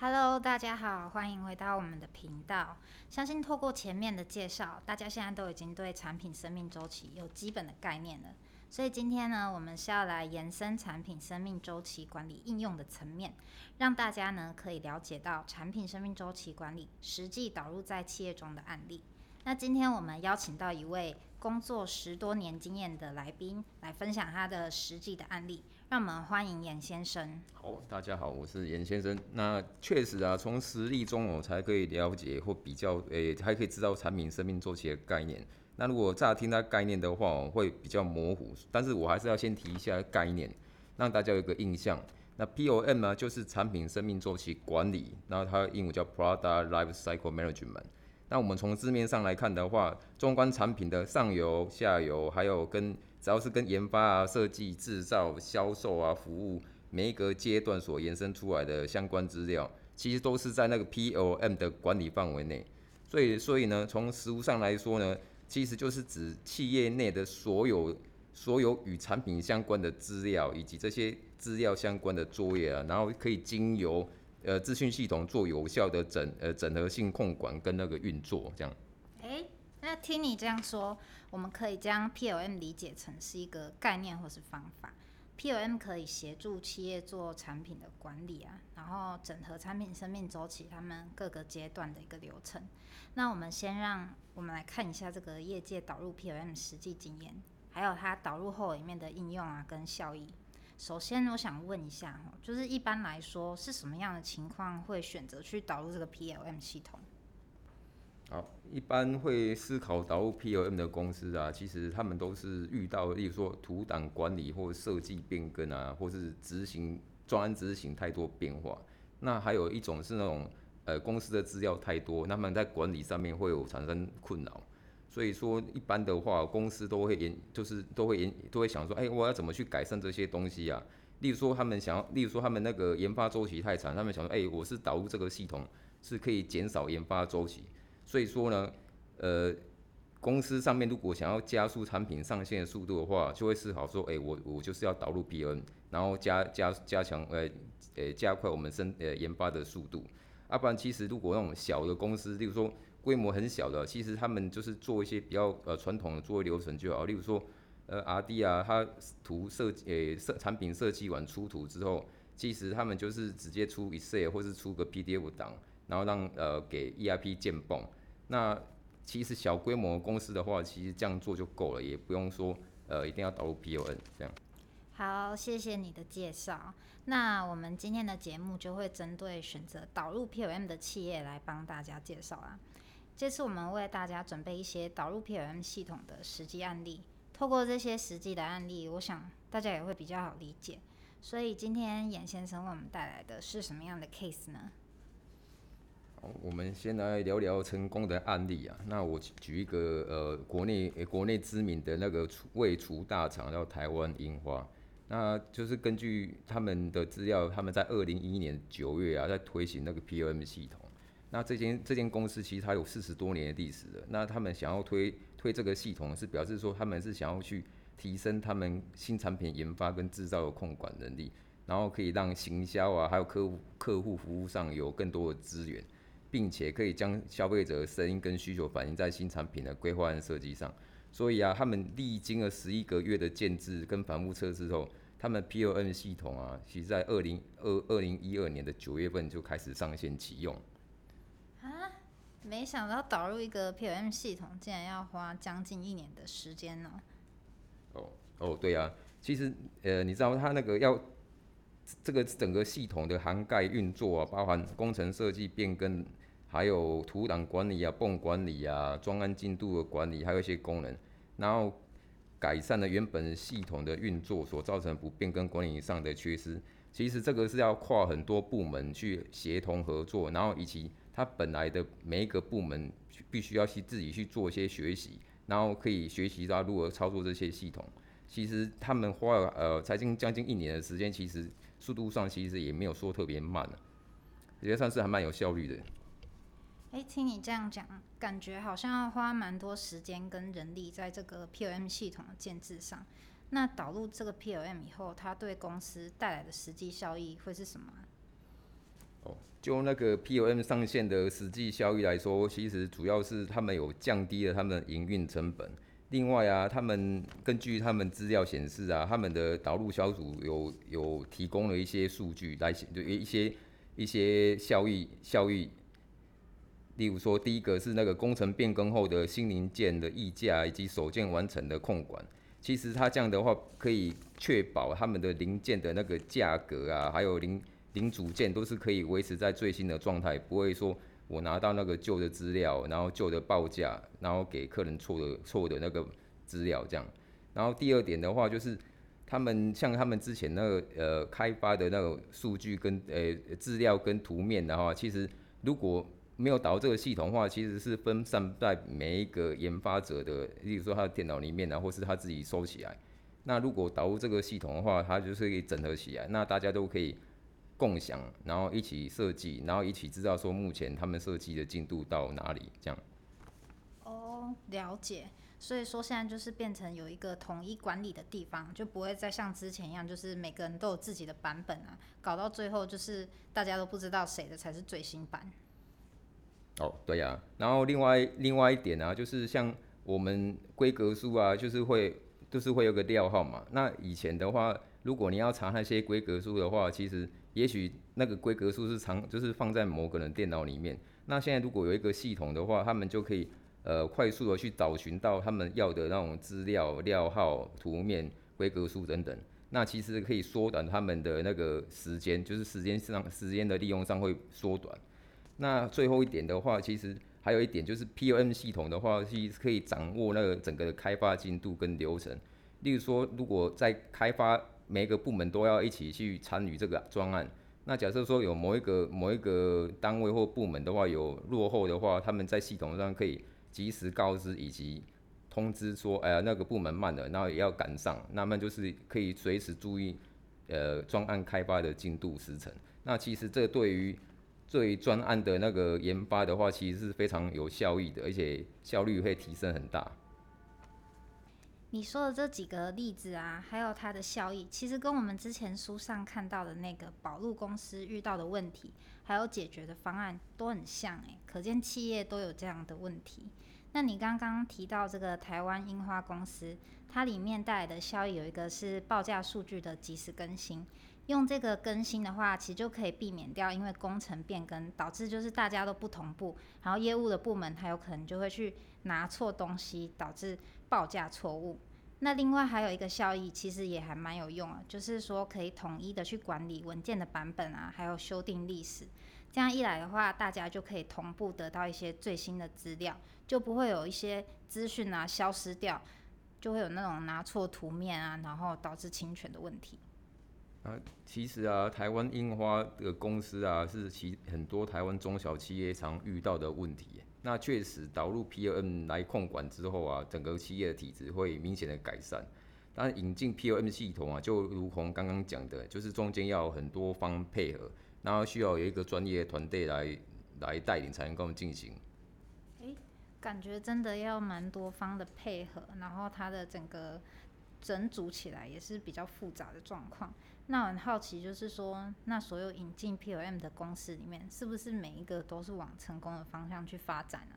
Hello，大家好，欢迎回到我们的频道。相信透过前面的介绍，大家现在都已经对产品生命周期有基本的概念了。所以今天呢，我们是要来延伸产品生命周期管理应用的层面，让大家呢可以了解到产品生命周期管理实际导入在企业中的案例。那今天我们邀请到一位工作十多年经验的来宾，来分享他的实际的案例。让我们欢迎严先生。好，大家好，我是严先生。那确实啊，从实例中我才可以了解或比较，诶，还可以知道产品生命周期的概念。那如果乍听它概念的话，会比较模糊。但是我还是要先提一下概念，让大家有一个印象。那 POM 呢，就是产品生命周期管理，然后它的英文叫 Product Life Cycle Management。那我们从字面上来看的话，纵观产品的上游、下游，还有跟只要是跟研发啊、设计、制造、销售啊、服务每一个阶段所延伸出来的相关资料，其实都是在那个 POM 的管理范围内。所以，所以呢，从实物上来说呢，其实就是指企业内的所有所有与产品相关的资料，以及这些资料相关的作业啊，然后可以经由呃资讯系统做有效的整呃整合性控管跟那个运作这样。听你这样说。我们可以将 PLM 理解成是一个概念或是方法。PLM 可以协助企业做产品的管理啊，然后整合产品生命周期，他们各个阶段的一个流程。那我们先让我们来看一下这个业界导入 PLM 实际经验，还有它导入后里面的应用啊跟效益。首先，我想问一下就是一般来说是什么样的情况会选择去导入这个 PLM 系统？好，一般会思考导入 PLM 的公司啊，其实他们都是遇到，例如说图档管理或设计变更啊，或是执行专案执行太多变化。那还有一种是那种呃公司的资料太多，那么在管理上面会有产生困扰。所以说一般的话，公司都会研，就是都会研，都会想说，哎，我要怎么去改善这些东西啊？例如说他们想要，例如说他们那个研发周期太长，他们想说，哎，我是导入这个系统是可以减少研发周期。所以说呢，呃，公司上面如果想要加速产品上线的速度的话，就会思考说，哎，我我就是要导入 PN，然后加加加强，呃，呃，加快我们生呃研发的速度。要不然，其实如果那种小的公司，例如说规模很小的，其实他们就是做一些比较呃传统的作业流程就好。例如说，呃，R D 啊，它图设计，呃设产品设计完出图之后，其实他们就是直接出 Excel 或是出个 PDF 档。然后让呃给 EIP 建泵，那其实小规模公司的话，其实这样做就够了，也不用说呃一定要导入 PON 这样。好，谢谢你的介绍。那我们今天的节目就会针对选择导入 POM 的企业来帮大家介绍啦。这次我们为大家准备一些导入 POM 系统的实际案例，透过这些实际的案例，我想大家也会比较好理解。所以今天严先生为我们带来的是什么样的 case 呢？我们先来聊聊成功的案例啊。那我举一个呃，国内国内知名的那个厨味厨大厂叫台湾樱花。那就是根据他们的资料，他们在二零一一年九月啊，在推行那个 POM 系统。那这间这间公司其实它有四十多年的历史了。那他们想要推推这个系统，是表示说他们是想要去提升他们新产品研发跟制造的控管能力，然后可以让行销啊，还有客户客户服务上有更多的资源。并且可以将消费者的声音跟需求反映在新产品的规划和设计上。所以啊，他们历经了十一个月的建制跟反复测试后，他们 P O M 系统啊，其实在二零二二零一二年的九月份就开始上线启用。啊，没想到导入一个 POM 系统竟然要花将近一年的时间呢。哦哦，对啊，其实呃，你知道他那个要。这个整个系统的涵盖运作啊，包含工程设计变更，还有土壤管理啊、泵管理啊、装案进度的管理，还有一些功能，然后改善了原本系统的运作所造成不变更管理上的缺失。其实这个是要跨很多部门去协同合作，然后以及它本来的每一个部门必须要去自己去做一些学习，然后可以学习到如何操作这些系统。其实他们花了呃才近将近一年的时间，其实。速度上其实也没有说特别慢了，也算是还蛮有效率的。哎，听你这样讲，感觉好像要花蛮多时间跟人力在这个 POM 系统的建制上。那导入这个 POM 以后，它对公司带来的实际效益会是什么？哦，就那个 POM 上线的实际效益来说，其实主要是他们有降低了他们的营运成本。另外啊，他们根据他们资料显示啊，他们的导入小组有有提供了一些数据来显，就一些一些效益效益。例如说，第一个是那个工程变更后的新零件的溢价以及首件完成的控管。其实它这样的话，可以确保他们的零件的那个价格啊，还有零零组件都是可以维持在最新的状态，不会说我拿到那个旧的资料，然后旧的报价，然后给客人错的错的那个资料这样。然后第二点的话，就是他们像他们之前那个呃开发的那个数据跟呃资料跟图面的话，其实如果没有导入这个系统的话，其实是分散在每一个研发者的，例如说他的电脑里面啊，或是他自己收起来。那如果导入这个系统的话，它就是可以整合起来，那大家都可以共享，然后一起设计，然后一起知道说目前他们设计的进度到哪里，这样。哦，了解。所以说现在就是变成有一个统一管理的地方，就不会再像之前一样，就是每个人都有自己的版本啊，搞到最后就是大家都不知道谁的才是最新版。哦，对呀，然后另外另外一点啊，就是像我们规格书啊，就是会就是会有个料号嘛。那以前的话，如果你要查那些规格书的话，其实也许那个规格书是藏就是放在某个人电脑里面。那现在如果有一个系统的话，他们就可以呃快速的去找寻到他们要的那种资料、料号、图面、规格书等等。那其实可以缩短他们的那个时间，就是时间上时间的利用上会缩短。那最后一点的话，其实还有一点就是 POM 系统的话，是可以掌握那个整个的开发进度跟流程。例如说，如果在开发每个部门都要一起去参与这个专案，那假设说有某一个某一个单位或部门的话有落后的话，他们在系统上可以及时告知以及通知说，哎呀那个部门慢了，然后也要赶上，那么就是可以随时注意呃专案开发的进度时程。那其实这对于对专案的那个研发的话，其实是非常有效益的，而且效率会提升很大。你说的这几个例子啊，还有它的效益，其实跟我们之前书上看到的那个宝路公司遇到的问题，还有解决的方案都很像诶，可见企业都有这样的问题。那你刚刚提到这个台湾樱花公司，它里面带来的效益有一个是报价数据的及时更新。用这个更新的话，其实就可以避免掉，因为工程变更导致就是大家都不同步，然后业务的部门它有可能就会去拿错东西，导致报价错误。那另外还有一个效益，其实也还蛮有用啊，就是说可以统一的去管理文件的版本啊，还有修订历史。这样一来的话，大家就可以同步得到一些最新的资料，就不会有一些资讯啊消失掉，就会有那种拿错图面啊，然后导致侵权的问题。啊，其实啊，台湾樱花的公司啊，是其很多台湾中小企业常遇到的问题。那确实导入 POM 来控管之后啊，整个企业的体质会明显的改善。但引进 POM 系统啊，就如同刚刚讲的，就是中间要很多方配合，然后需要有一个专业团队来来带领才能够进行。诶，感觉真的要蛮多方的配合，然后它的整个整组起来也是比较复杂的状况。那我很好奇，就是说，那所有引进 POM 的公司里面，是不是每一个都是往成功的方向去发展呢？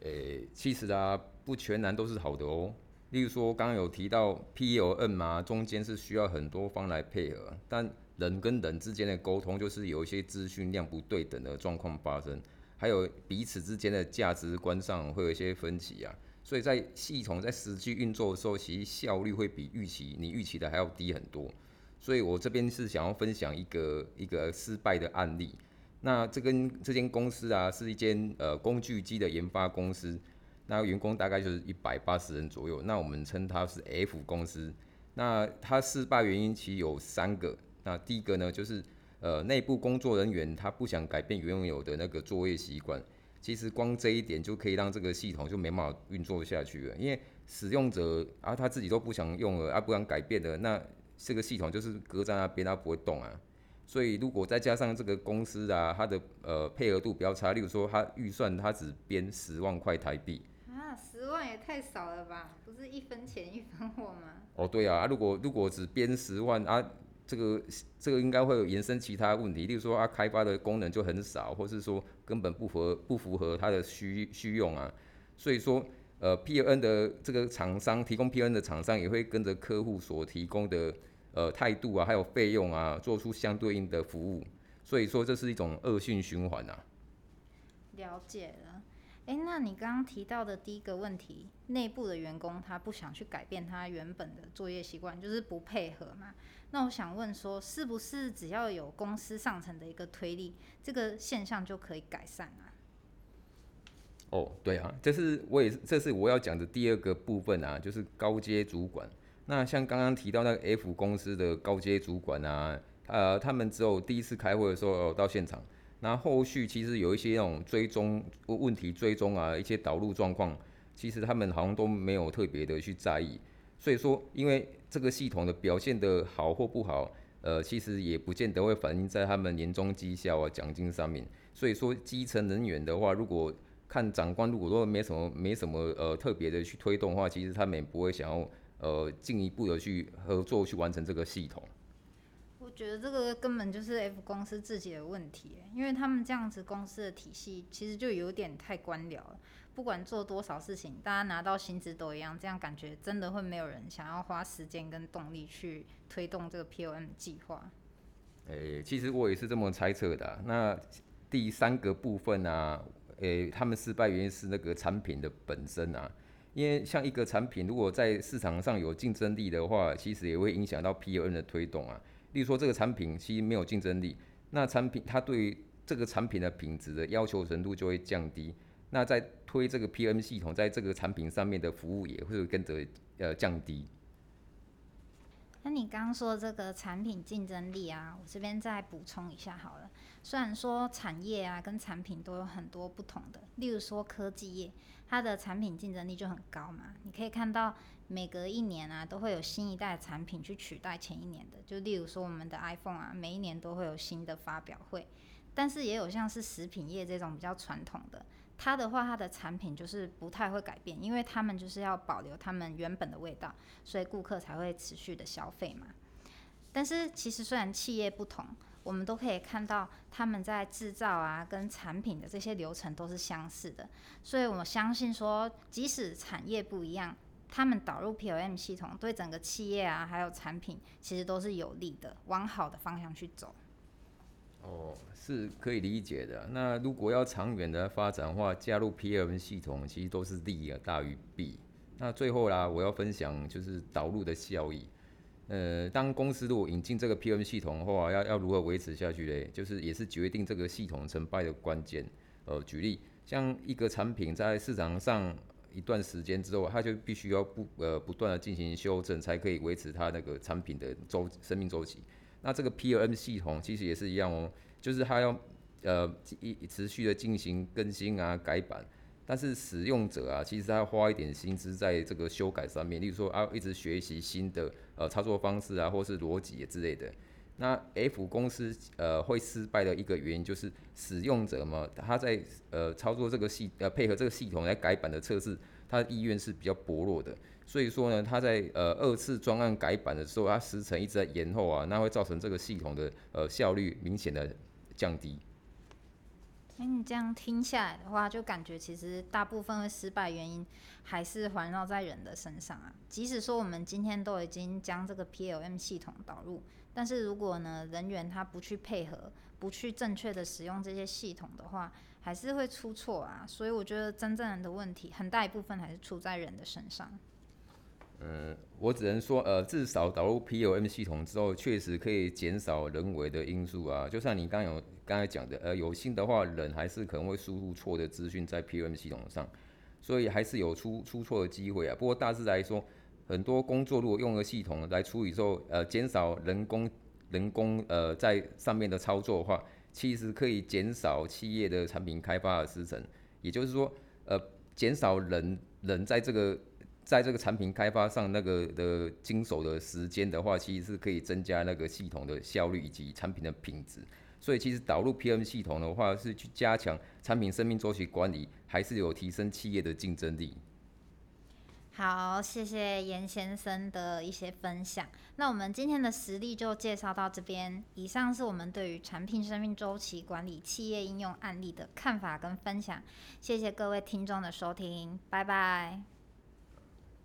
诶，其实啊，不全然都是好的哦。例如说，刚刚有提到 POM 嘛，中间是需要很多方来配合，但人跟人之间的沟通，就是有一些资讯量不对等的状况发生，还有彼此之间的价值观上会有一些分歧啊。所以在系统在实际运作的时候，其实效率会比预期你预期的还要低很多。所以我这边是想要分享一个一个失败的案例。那这跟这间公司啊，是一间呃工具机的研发公司，那员工大概就是一百八十人左右。那我们称它是 F 公司。那它失败原因其实有三个。那第一个呢，就是呃内部工作人员他不想改变原有的那个作业习惯。其实光这一点就可以让这个系统就没办法运作下去了，因为使用者啊他自己都不想用了啊不想改变的，那这个系统就是搁在那边它不会动啊。所以如果再加上这个公司啊，它的呃配合度比较差，例如说它预算它只编十万块台币啊，十万也太少了吧？不是一分钱一分货吗？哦对啊，如果如果只编十万啊，这个这个应该会有延伸其他问题，例如说啊开发的功能就很少，或是说根本不符合不符合它的需需用啊。所以说，呃，P N 的这个厂商提供 P N 的厂商也会跟着客户所提供的呃态度啊，还有费用啊，做出相对应的服务。所以说，这是一种恶性循环啊。了解了。哎，那你刚刚提到的第一个问题，内部的员工他不想去改变他原本的作业习惯，就是不配合嘛？那我想问说，是不是只要有公司上层的一个推力，这个现象就可以改善啊？哦，对啊，这是我也是，这是我要讲的第二个部分啊，就是高阶主管。那像刚刚提到那个 F 公司的高阶主管啊，呃，他们只有第一次开会的时候到现场。那后续其实有一些那种追踪问题追踪啊，一些导入状况，其实他们好像都没有特别的去在意。所以说，因为这个系统的表现的好或不好，呃，其实也不见得会反映在他们年终绩效啊、奖金上面。所以说，基层人员的话，如果看长官如果说没什么没什么呃特别的去推动的话，其实他们也不会想要呃进一步的去合作去完成这个系统。觉得这个根本就是 F 公司自己的问题，因为他们这样子公司的体系其实就有点太官僚了。不管做多少事情，大家拿到薪资都一样，这样感觉真的会没有人想要花时间跟动力去推动这个 POM 计划。诶，其实我也是这么猜测的。那第三个部分啊，诶，他们失败原因是那个产品的本身啊，因为像一个产品如果在市场上有竞争力的话，其实也会影响到 POM 的推动啊。例如说，这个产品其实没有竞争力，那产品它对于这个产品的品质的要求程度就会降低。那在推这个 PM 系统，在这个产品上面的服务也会跟着呃降低。那你刚刚说这个产品竞争力啊，我这边再补充一下好了。虽然说产业啊跟产品都有很多不同的，例如说科技业，它的产品竞争力就很高嘛。你可以看到每隔一年啊都会有新一代产品去取代前一年的，就例如说我们的 iPhone 啊，每一年都会有新的发表会。但是也有像是食品业这种比较传统的，它的话它的产品就是不太会改变，因为他们就是要保留他们原本的味道，所以顾客才会持续的消费嘛。但是其实虽然企业不同。我们都可以看到，他们在制造啊跟产品的这些流程都是相似的，所以我相信说，即使产业不一样，他们导入 POM 系统对整个企业啊还有产品其实都是有利的，往好的方向去走。哦，是可以理解的。那如果要长远的发展的话，加入 POM 系统其实都是利啊大于弊。那最后啦，我要分享就是导入的效益。呃，当公司如果引进这个 PM 系统的话，要要如何维持下去嘞？就是也是决定这个系统成败的关键。呃，举例，像一个产品在市场上一段时间之后，它就必须要不呃不断的进行修正，才可以维持它那个产品的周生命周期。那这个 PM 系统其实也是一样哦，就是它要呃一持续的进行更新啊改版。但是使用者啊，其实要花一点心思在这个修改上面，例如说啊，一直学习新的呃操作方式啊，或是逻辑之类的。那 F 公司呃会失败的一个原因就是使用者嘛，他在呃操作这个系呃配合这个系统来改版的测试，他的意愿是比较薄弱的。所以说呢，他在呃二次专案改版的时候，他时程一直在延后啊，那会造成这个系统的呃效率明显的降低。哎，你这样听下来的话，就感觉其实大部分的失败原因还是环绕在人的身上啊。即使说我们今天都已经将这个 PLM 系统导入，但是如果呢人员他不去配合，不去正确的使用这些系统的话，还是会出错啊。所以我觉得真正的问题很大一部分还是出在人的身上。嗯，我只能说，呃，至少导入 POM 系统之后，确实可以减少人为的因素啊。就像你刚有刚才讲的，呃，有心的话，人还是可能会输入错的资讯在 POM 系统上，所以还是有出出错的机会啊。不过大致来说，很多工作如果用了系统来处理之后，呃，减少人工人工呃在上面的操作的话，其实可以减少企业的产品开发的时程。也就是说，呃，减少人人在这个在这个产品开发上那个的经手的时间的话，其实是可以增加那个系统的效率以及产品的品质。所以其实导入 PM 系统的话，是去加强产品生命周期管理，还是有提升企业的竞争力。好，谢谢严先生的一些分享。那我们今天的实例就介绍到这边。以上是我们对于产品生命周期管理企业应用案例的看法跟分享。谢谢各位听众的收听，拜拜。